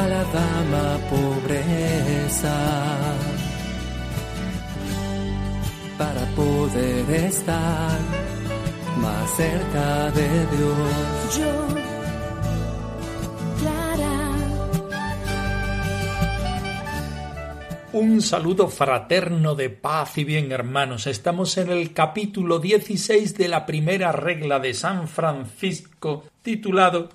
A la dama pobreza, para poder estar más cerca de Dios. Yo, Clara, Un saludo fraterno de paz y bien hermanos. Estamos en el capítulo 16 de la primera regla de San Francisco titulado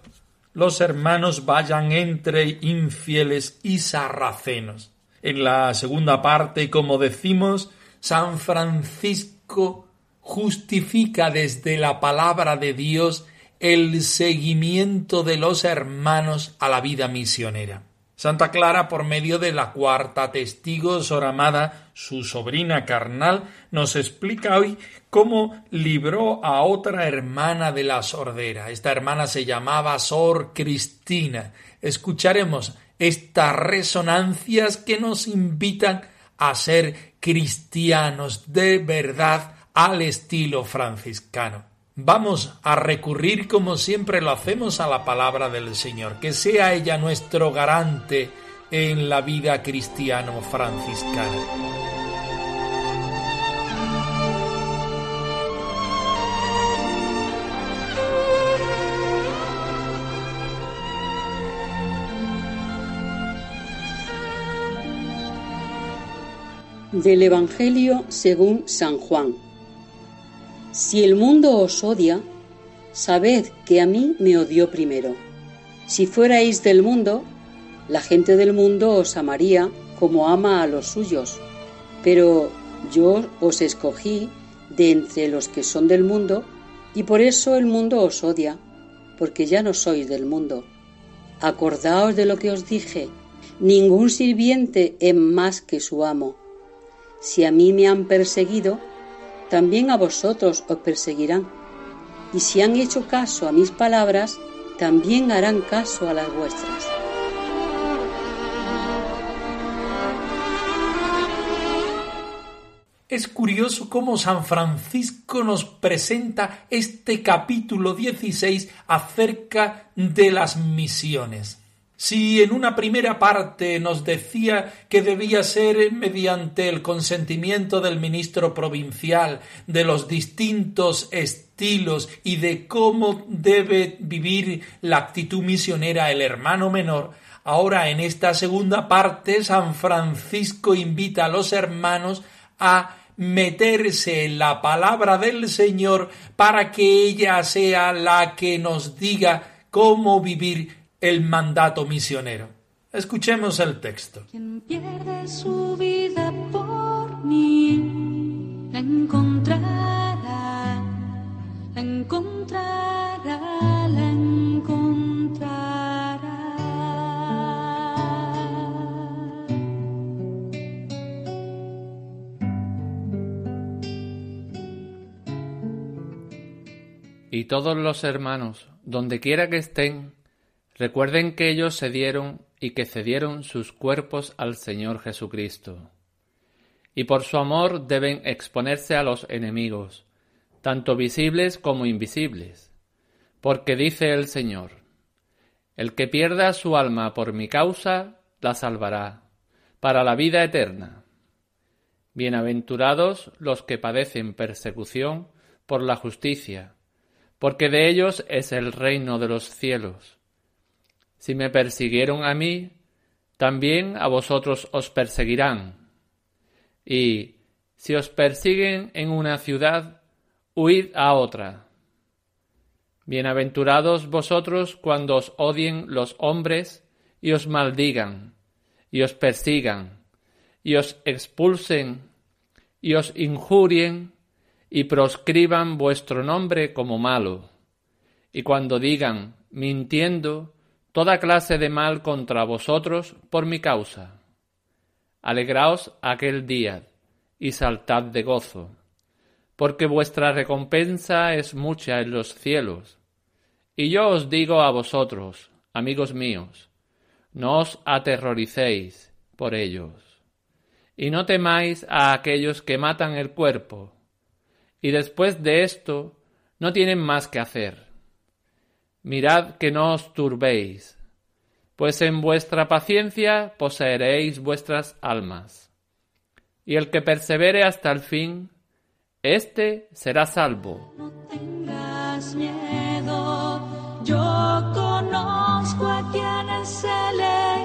Los hermanos vayan entre infieles y sarracenos. En la segunda parte, como decimos, San Francisco justifica desde la palabra de Dios el seguimiento de los hermanos a la vida misionera. Santa Clara, por medio de la cuarta testigo, Sor Amada, su sobrina carnal, nos explica hoy cómo libró a otra hermana de la sordera. Esta hermana se llamaba Sor Cristina. Escucharemos estas resonancias que nos invitan a ser cristianos de verdad al estilo franciscano. Vamos a recurrir como siempre lo hacemos a la palabra del Señor, que sea ella nuestro garante en la vida cristiano franciscana. Del Evangelio según San Juan. Si el mundo os odia, sabed que a mí me odió primero. Si fuerais del mundo, la gente del mundo os amaría como ama a los suyos. Pero yo os escogí de entre los que son del mundo, y por eso el mundo os odia, porque ya no sois del mundo. Acordaos de lo que os dije, ningún sirviente es más que su amo. Si a mí me han perseguido, también a vosotros os perseguirán. Y si han hecho caso a mis palabras, también harán caso a las vuestras. Es curioso cómo San Francisco nos presenta este capítulo 16 acerca de las misiones. Si en una primera parte nos decía que debía ser mediante el consentimiento del ministro provincial, de los distintos estilos y de cómo debe vivir la actitud misionera el hermano menor, ahora en esta segunda parte San Francisco invita a los hermanos a meterse en la palabra del Señor para que ella sea la que nos diga cómo vivir el mandato misionero. Escuchemos el texto. quien pierde su vida por mí, la encontrará, la encontrará, la encontrará. Y todos los hermanos, donde quiera que estén, recuerden que ellos se dieron y que cedieron sus cuerpos al Señor Jesucristo. Y por su amor deben exponerse a los enemigos, tanto visibles como invisibles. Porque dice el Señor, el que pierda su alma por mi causa, la salvará, para la vida eterna. Bienaventurados los que padecen persecución por la justicia, porque de ellos es el reino de los cielos. Si me persiguieron a mí, también a vosotros os perseguirán. Y si os persiguen en una ciudad, huid a otra. Bienaventurados vosotros cuando os odien los hombres y os maldigan, y os persigan, y os expulsen, y os injurien, y proscriban vuestro nombre como malo, y cuando digan, mintiendo, toda clase de mal contra vosotros por mi causa. alegraos aquel día y saltad de gozo, porque vuestra recompensa es mucha en los cielos. Y yo os digo a vosotros, amigos míos, no os aterroricéis por ellos, y no temáis a aquellos que matan el cuerpo, y después de esto no tienen más que hacer. Mirad que no os turbéis, pues en vuestra paciencia poseeréis vuestras almas. Y el que persevere hasta el fin, éste será salvo. No tengas miedo, yo conozco a quienes elegí,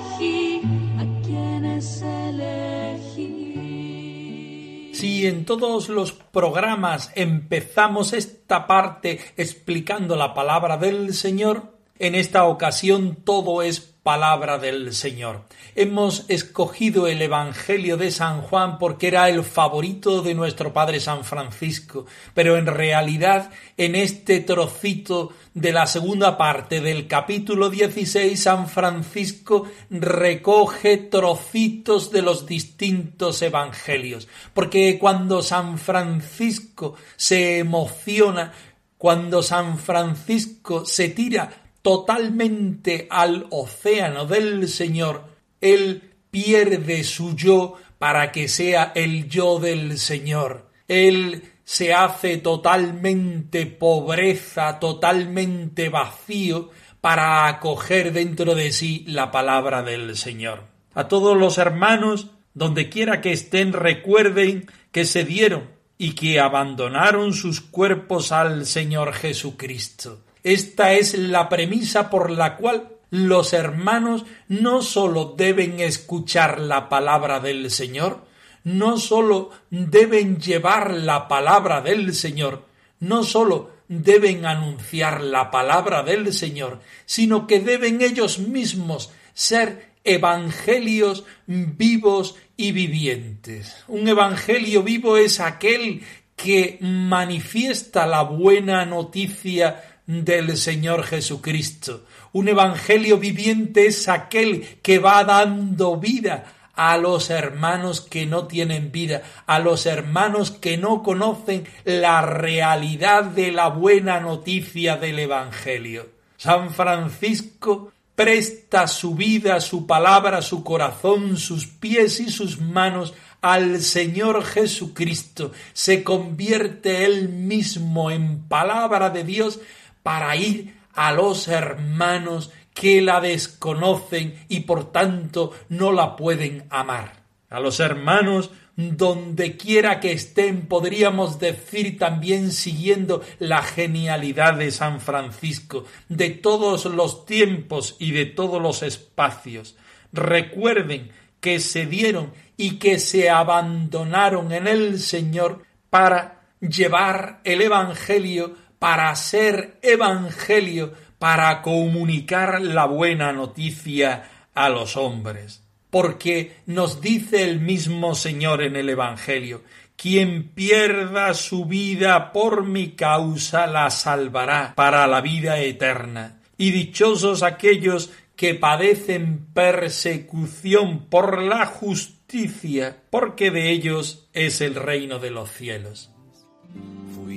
Si en todos los programas empezamos esta parte explicando la palabra del Señor, en esta ocasión todo es palabra del Señor. Hemos escogido el Evangelio de San Juan porque era el favorito de nuestro Padre San Francisco, pero en realidad en este trocito de la segunda parte del capítulo 16 San Francisco recoge trocitos de los distintos evangelios, porque cuando San Francisco se emociona, cuando San Francisco se tira totalmente al océano del Señor, Él pierde su yo para que sea el yo del Señor. Él se hace totalmente pobreza, totalmente vacío, para acoger dentro de sí la palabra del Señor. A todos los hermanos, donde quiera que estén, recuerden que se dieron y que abandonaron sus cuerpos al Señor Jesucristo. Esta es la premisa por la cual los hermanos no sólo deben escuchar la palabra del Señor, no sólo deben llevar la palabra del Señor, no sólo deben anunciar la palabra del Señor, sino que deben ellos mismos ser evangelios vivos y vivientes. Un evangelio vivo es aquel que manifiesta la buena noticia del Señor Jesucristo. Un evangelio viviente es aquel que va dando vida a los hermanos que no tienen vida, a los hermanos que no conocen la realidad de la buena noticia del Evangelio. San Francisco presta su vida, su palabra, su corazón, sus pies y sus manos al Señor Jesucristo. Se convierte él mismo en palabra de Dios para ir a los hermanos que la desconocen y por tanto no la pueden amar. A los hermanos donde quiera que estén, podríamos decir también siguiendo la genialidad de San Francisco, de todos los tiempos y de todos los espacios. Recuerden que se dieron y que se abandonaron en el Señor para llevar el Evangelio para ser evangelio, para comunicar la buena noticia a los hombres. Porque nos dice el mismo Señor en el Evangelio, quien pierda su vida por mi causa la salvará para la vida eterna. Y dichosos aquellos que padecen persecución por la justicia, porque de ellos es el reino de los cielos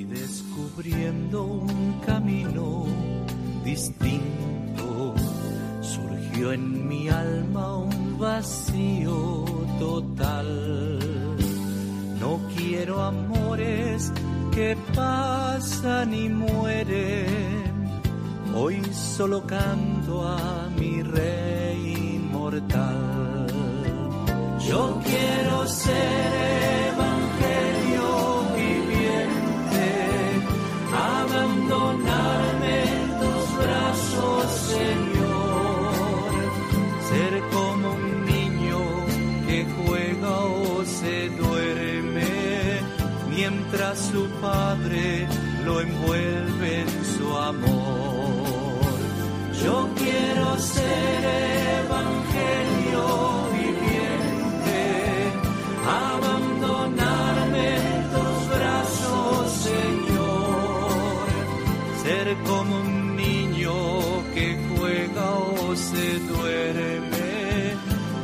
descubriendo un camino distinto. Surgió en mi alma un vacío total. No quiero amores que pasan y mueren. Hoy solo canto a mi rey inmortal. Yo quiero ser su padre lo envuelve en su amor. Yo quiero ser evangelio viviente, abandonarme como un niño que juega o se duerme,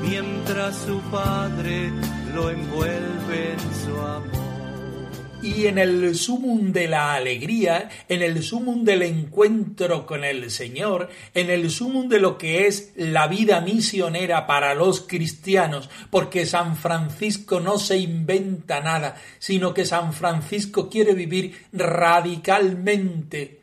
mientras su Padre lo envuelve en su amor. Y en el sumum de la alegría, en el sumum del encuentro con el Señor, en el sumum de lo que es la vida misionera para los cristianos, porque San Francisco no se inventa nada, sino que San Francisco quiere vivir radicalmente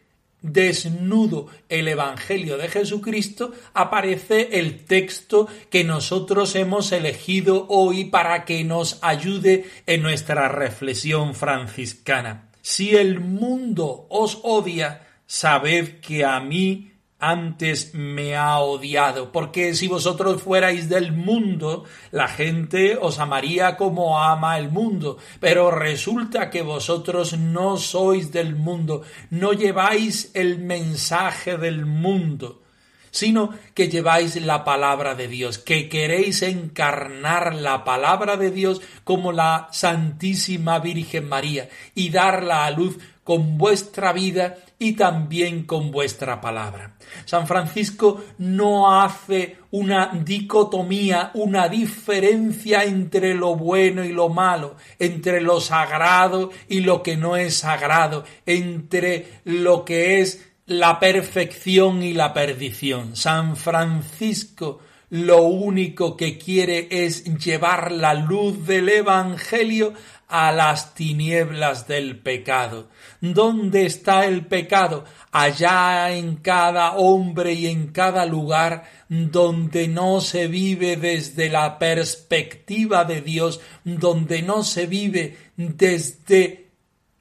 desnudo el Evangelio de Jesucristo, aparece el texto que nosotros hemos elegido hoy para que nos ayude en nuestra reflexión franciscana. Si el mundo os odia, sabed que a mí antes me ha odiado, porque si vosotros fuerais del mundo, la gente os amaría como ama el mundo, pero resulta que vosotros no sois del mundo, no lleváis el mensaje del mundo, sino que lleváis la palabra de Dios, que queréis encarnar la palabra de Dios como la Santísima Virgen María y darla a luz con vuestra vida y también con vuestra palabra. San Francisco no hace una dicotomía, una diferencia entre lo bueno y lo malo, entre lo sagrado y lo que no es sagrado, entre lo que es la perfección y la perdición. San Francisco lo único que quiere es llevar la luz del Evangelio a las tinieblas del pecado. ¿Dónde está el pecado? Allá en cada hombre y en cada lugar donde no se vive desde la perspectiva de Dios, donde no se vive desde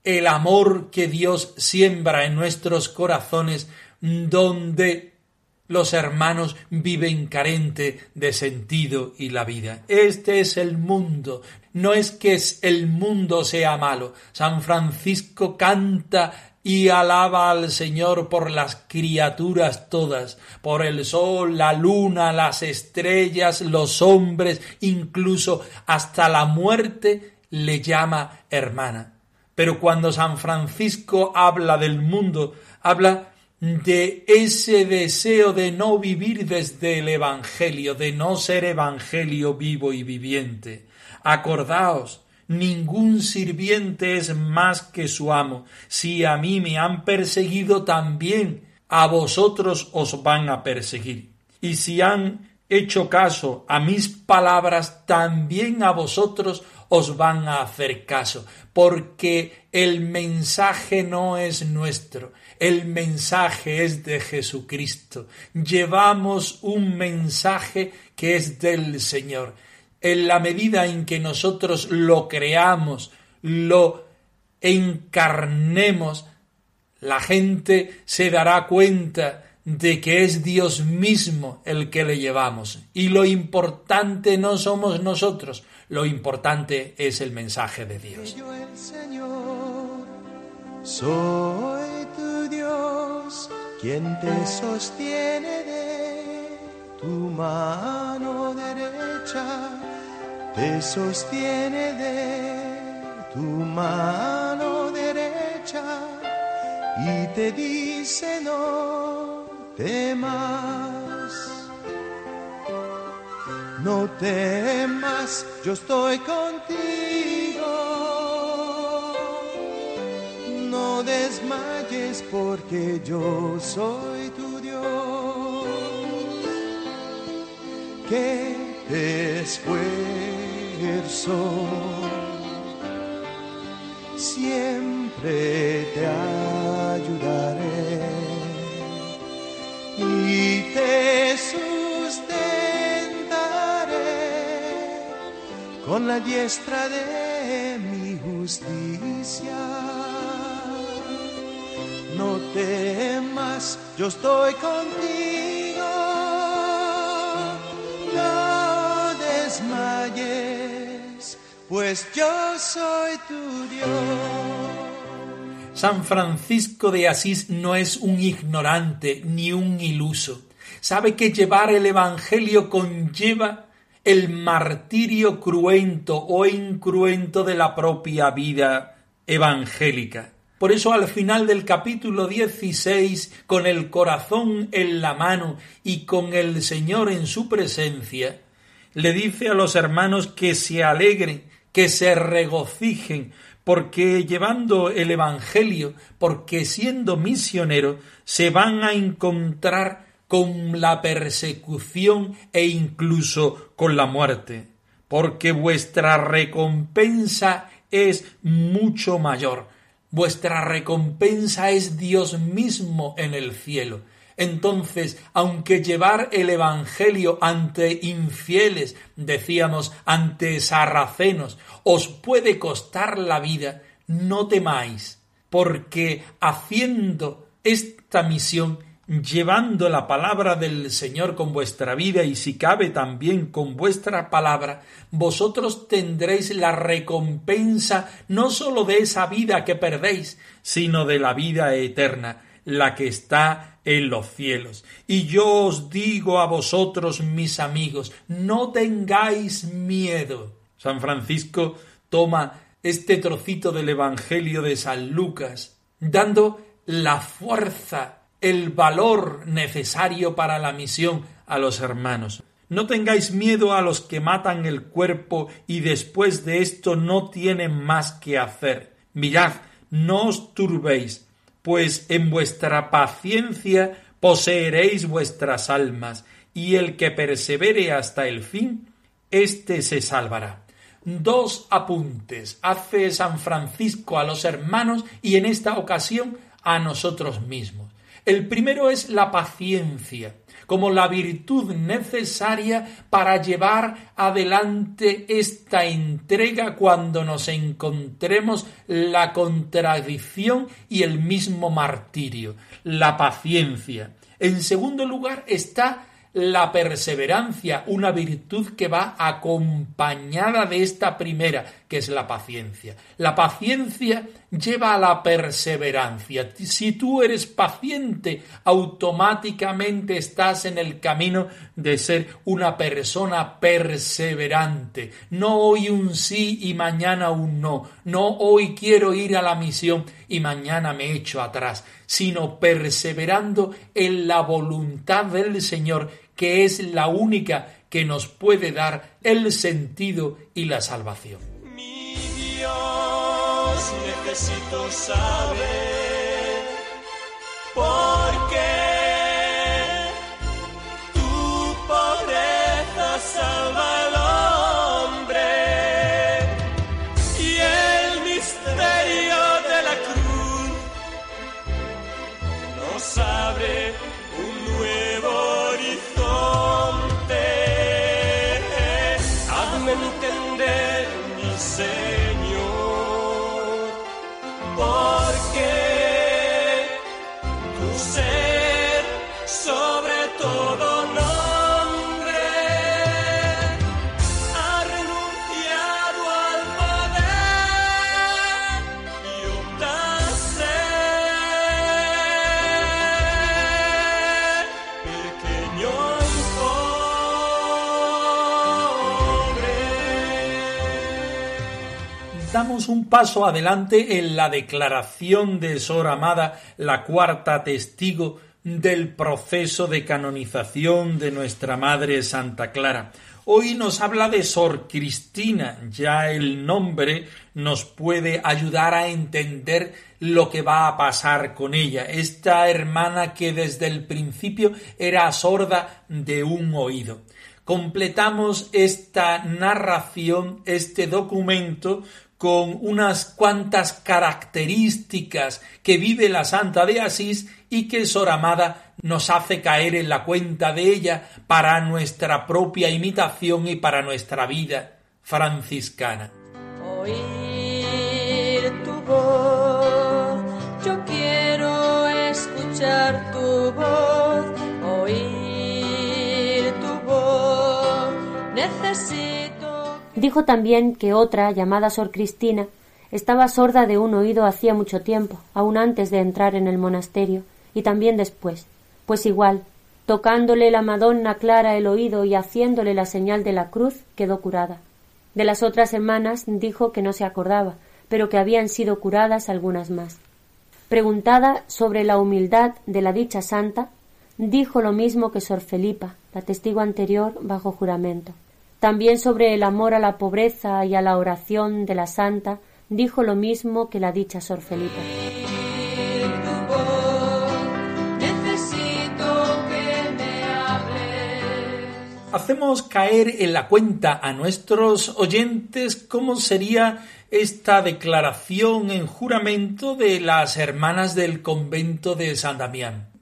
el amor que Dios siembra en nuestros corazones, donde los hermanos viven carente de sentido y la vida. Este es el mundo. No es que el mundo sea malo. San Francisco canta y alaba al Señor por las criaturas todas, por el sol, la luna, las estrellas, los hombres, incluso hasta la muerte le llama hermana. Pero cuando San Francisco habla del mundo, habla de ese deseo de no vivir desde el Evangelio, de no ser Evangelio vivo y viviente. Acordaos, ningún sirviente es más que su amo. Si a mí me han perseguido, también a vosotros os van a perseguir. Y si han hecho caso a mis palabras, también a vosotros os van a hacer caso, porque el mensaje no es nuestro, el mensaje es de Jesucristo. Llevamos un mensaje que es del Señor. En la medida en que nosotros lo creamos, lo encarnemos, la gente se dará cuenta de que es Dios mismo el que le llevamos. Y lo importante no somos nosotros, lo importante es el mensaje de Dios. Soy tu Dios, quien te sostiene de tu mano derecha, te sostiene de tu mano derecha y te dice no temas. No temas, yo estoy contigo. Porque yo soy tu Dios. Te esfuerzo. Siempre te ayudaré y te sustentaré con la diestra de mi justicia. No temas, yo estoy contigo. No desmayes, pues yo soy tu Dios. San Francisco de Asís no es un ignorante ni un iluso. Sabe que llevar el Evangelio conlleva el martirio cruento o incruento de la propia vida evangélica. Por eso al final del capítulo 16, con el corazón en la mano y con el Señor en su presencia, le dice a los hermanos que se alegren, que se regocijen, porque llevando el Evangelio, porque siendo misionero, se van a encontrar con la persecución e incluso con la muerte, porque vuestra recompensa es mucho mayor. Vuestra recompensa es Dios mismo en el cielo. Entonces, aunque llevar el Evangelio ante infieles, decíamos, ante sarracenos, os puede costar la vida, no temáis, porque haciendo esta misión, llevando la palabra del Señor con vuestra vida y si cabe también con vuestra palabra, vosotros tendréis la recompensa no sólo de esa vida que perdéis, sino de la vida eterna, la que está en los cielos. Y yo os digo a vosotros, mis amigos, no tengáis miedo. San Francisco toma este trocito del Evangelio de San Lucas, dando la fuerza, el valor necesario para la misión a los hermanos. No tengáis miedo a los que matan el cuerpo y después de esto no tienen más que hacer. Mirad, no os turbéis, pues en vuestra paciencia poseeréis vuestras almas, y el que persevere hasta el fin, éste se salvará. Dos apuntes hace San Francisco a los hermanos y en esta ocasión a nosotros mismos. El primero es la paciencia como la virtud necesaria para llevar adelante esta entrega cuando nos encontremos la contradicción y el mismo martirio, la paciencia. En segundo lugar está la perseverancia, una virtud que va acompañada de esta primera, que es la paciencia. La paciencia lleva a la perseverancia. Si tú eres paciente, automáticamente estás en el camino de ser una persona perseverante. No hoy un sí y mañana un no. No hoy quiero ir a la misión y mañana me echo atrás, sino perseverando en la voluntad del Señor que es la única que nos puede dar el sentido y la salvación. Mi Dios, necesito saber por qué un paso adelante en la declaración de Sor Amada, la cuarta testigo del proceso de canonización de nuestra Madre Santa Clara. Hoy nos habla de Sor Cristina, ya el nombre nos puede ayudar a entender lo que va a pasar con ella, esta hermana que desde el principio era sorda de un oído. Completamos esta narración, este documento, con unas cuantas características que vive la Santa de Asís y que Sor Amada nos hace caer en la cuenta de ella para nuestra propia imitación y para nuestra vida franciscana. Oír tu voz, yo quiero escuchar tu voz, oír tu voz, necesito Dijo también que otra, llamada Sor Cristina, estaba sorda de un oído hacía mucho tiempo, aun antes de entrar en el monasterio, y también después, pues igual, tocándole la Madonna Clara el oído y haciéndole la señal de la cruz, quedó curada. De las otras hermanas dijo que no se acordaba, pero que habían sido curadas algunas más. Preguntada sobre la humildad de la dicha santa, dijo lo mismo que Sor Felipa, la testigo anterior bajo juramento. También sobre el amor a la pobreza y a la oración de la santa dijo lo mismo que la dicha Sor Felipa. hacemos caer en la cuenta a nuestros oyentes cómo sería esta declaración en juramento de las hermanas del convento de San Damián.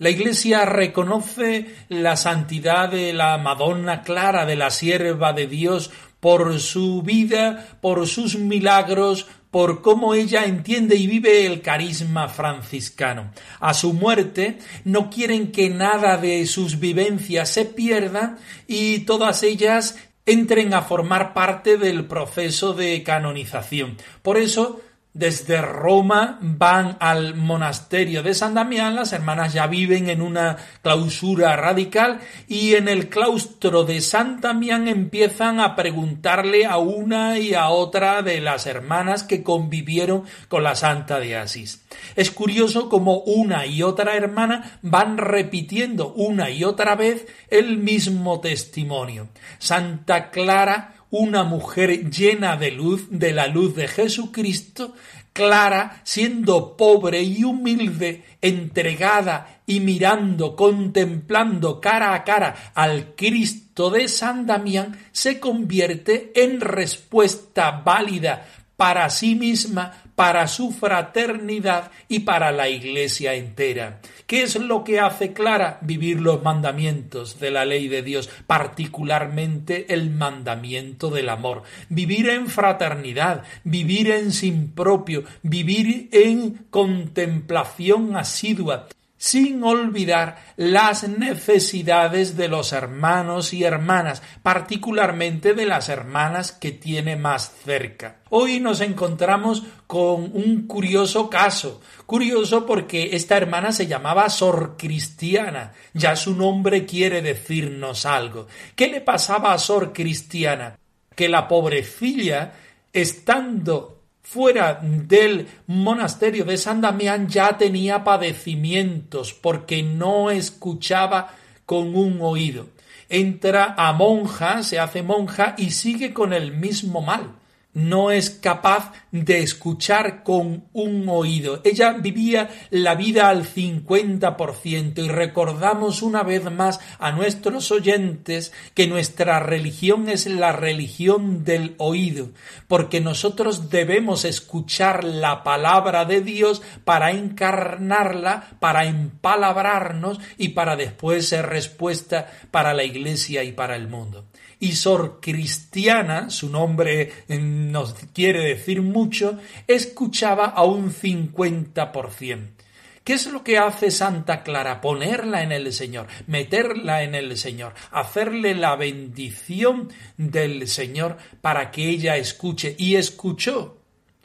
La Iglesia reconoce la santidad de la Madonna Clara, de la sierva de Dios, por su vida, por sus milagros, por cómo ella entiende y vive el carisma franciscano. A su muerte no quieren que nada de sus vivencias se pierda y todas ellas entren a formar parte del proceso de canonización. Por eso desde Roma van al monasterio de San Damián, las hermanas ya viven en una clausura radical y en el claustro de San Damián empiezan a preguntarle a una y a otra de las hermanas que convivieron con la Santa de Asís. Es curioso como una y otra hermana van repitiendo una y otra vez el mismo testimonio. Santa Clara una mujer llena de luz, de la luz de Jesucristo, clara, siendo pobre y humilde, entregada y mirando, contemplando cara a cara al Cristo de San Damián, se convierte en respuesta válida para sí misma, para su fraternidad y para la Iglesia entera. ¿Qué es lo que hace Clara? Vivir los mandamientos de la ley de Dios, particularmente el mandamiento del amor. Vivir en fraternidad, vivir en sin propio, vivir en contemplación asidua, sin olvidar las necesidades de los hermanos y hermanas, particularmente de las hermanas que tiene más cerca. Hoy nos encontramos con un curioso caso, curioso porque esta hermana se llamaba Sor Cristiana, ya su nombre quiere decirnos algo. ¿Qué le pasaba a Sor Cristiana? Que la pobrecilla, estando fuera del monasterio de San Damián ya tenía padecimientos porque no escuchaba con un oído. Entra a monja, se hace monja y sigue con el mismo mal no es capaz de escuchar con un oído. Ella vivía la vida al 50% y recordamos una vez más a nuestros oyentes que nuestra religión es la religión del oído, porque nosotros debemos escuchar la palabra de Dios para encarnarla, para empalabrarnos y para después ser respuesta para la iglesia y para el mundo y Sor Cristiana, su nombre eh, nos quiere decir mucho, escuchaba a un 50%. ¿Qué es lo que hace Santa Clara? Ponerla en el Señor, meterla en el Señor, hacerle la bendición del Señor para que ella escuche. Y escuchó.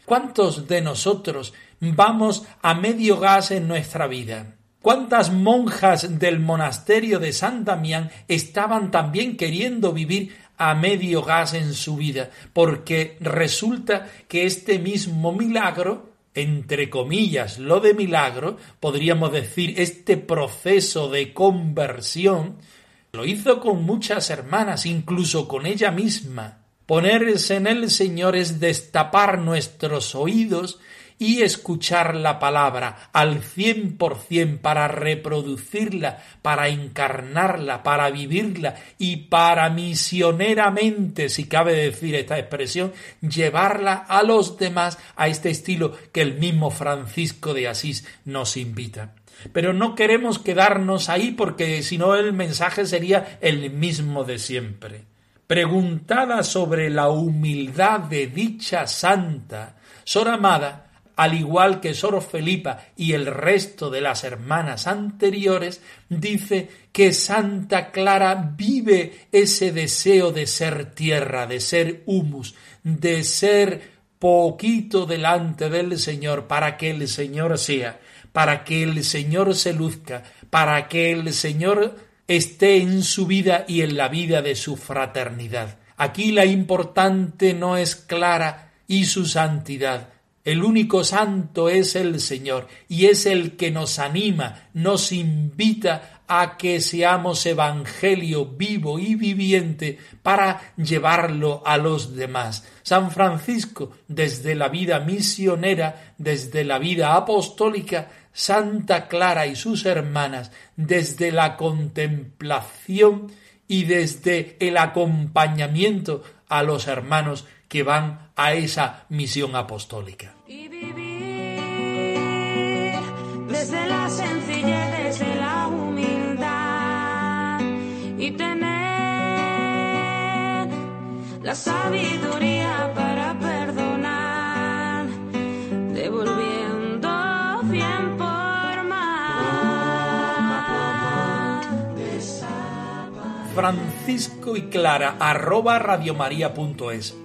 ¿Cuántos de nosotros vamos a medio gas en nuestra vida? ¿Cuántas monjas del monasterio de San Damián estaban también queriendo vivir a medio gas en su vida? Porque resulta que este mismo milagro, entre comillas, lo de milagro, podríamos decir, este proceso de conversión, lo hizo con muchas hermanas, incluso con ella misma. Ponerse en el Señor es destapar nuestros oídos y escuchar la palabra al cien por cien para reproducirla, para encarnarla, para vivirla y para misioneramente, si cabe decir esta expresión, llevarla a los demás a este estilo que el mismo Francisco de Asís nos invita. Pero no queremos quedarnos ahí porque si no el mensaje sería el mismo de siempre. Preguntada sobre la humildad de dicha santa, Sor Amada al igual que Sor Felipa y el resto de las hermanas anteriores, dice que Santa Clara vive ese deseo de ser tierra, de ser humus, de ser poquito delante del Señor para que el Señor sea, para que el Señor se luzca, para que el Señor esté en su vida y en la vida de su fraternidad. Aquí la importante no es Clara y su santidad, El único santo es el Señor y es el que nos anima, nos invita a que seamos evangelio vivo y viviente para llevarlo a los demás. San Francisco, desde la vida misionera, desde la vida apostólica, Santa Clara y sus hermanas, desde la contemplación y desde el acompañamiento a los hermanos que van a esa misión apostólica. Y vivir desde la sencillez, desde la humildad y tener la sabiduría para perdonar, devolviendo bien por más. Francisco y Clara arroba radiomaria.es.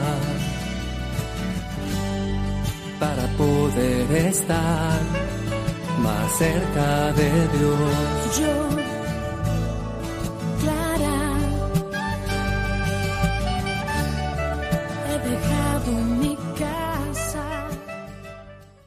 poder estar más cerca de Dios.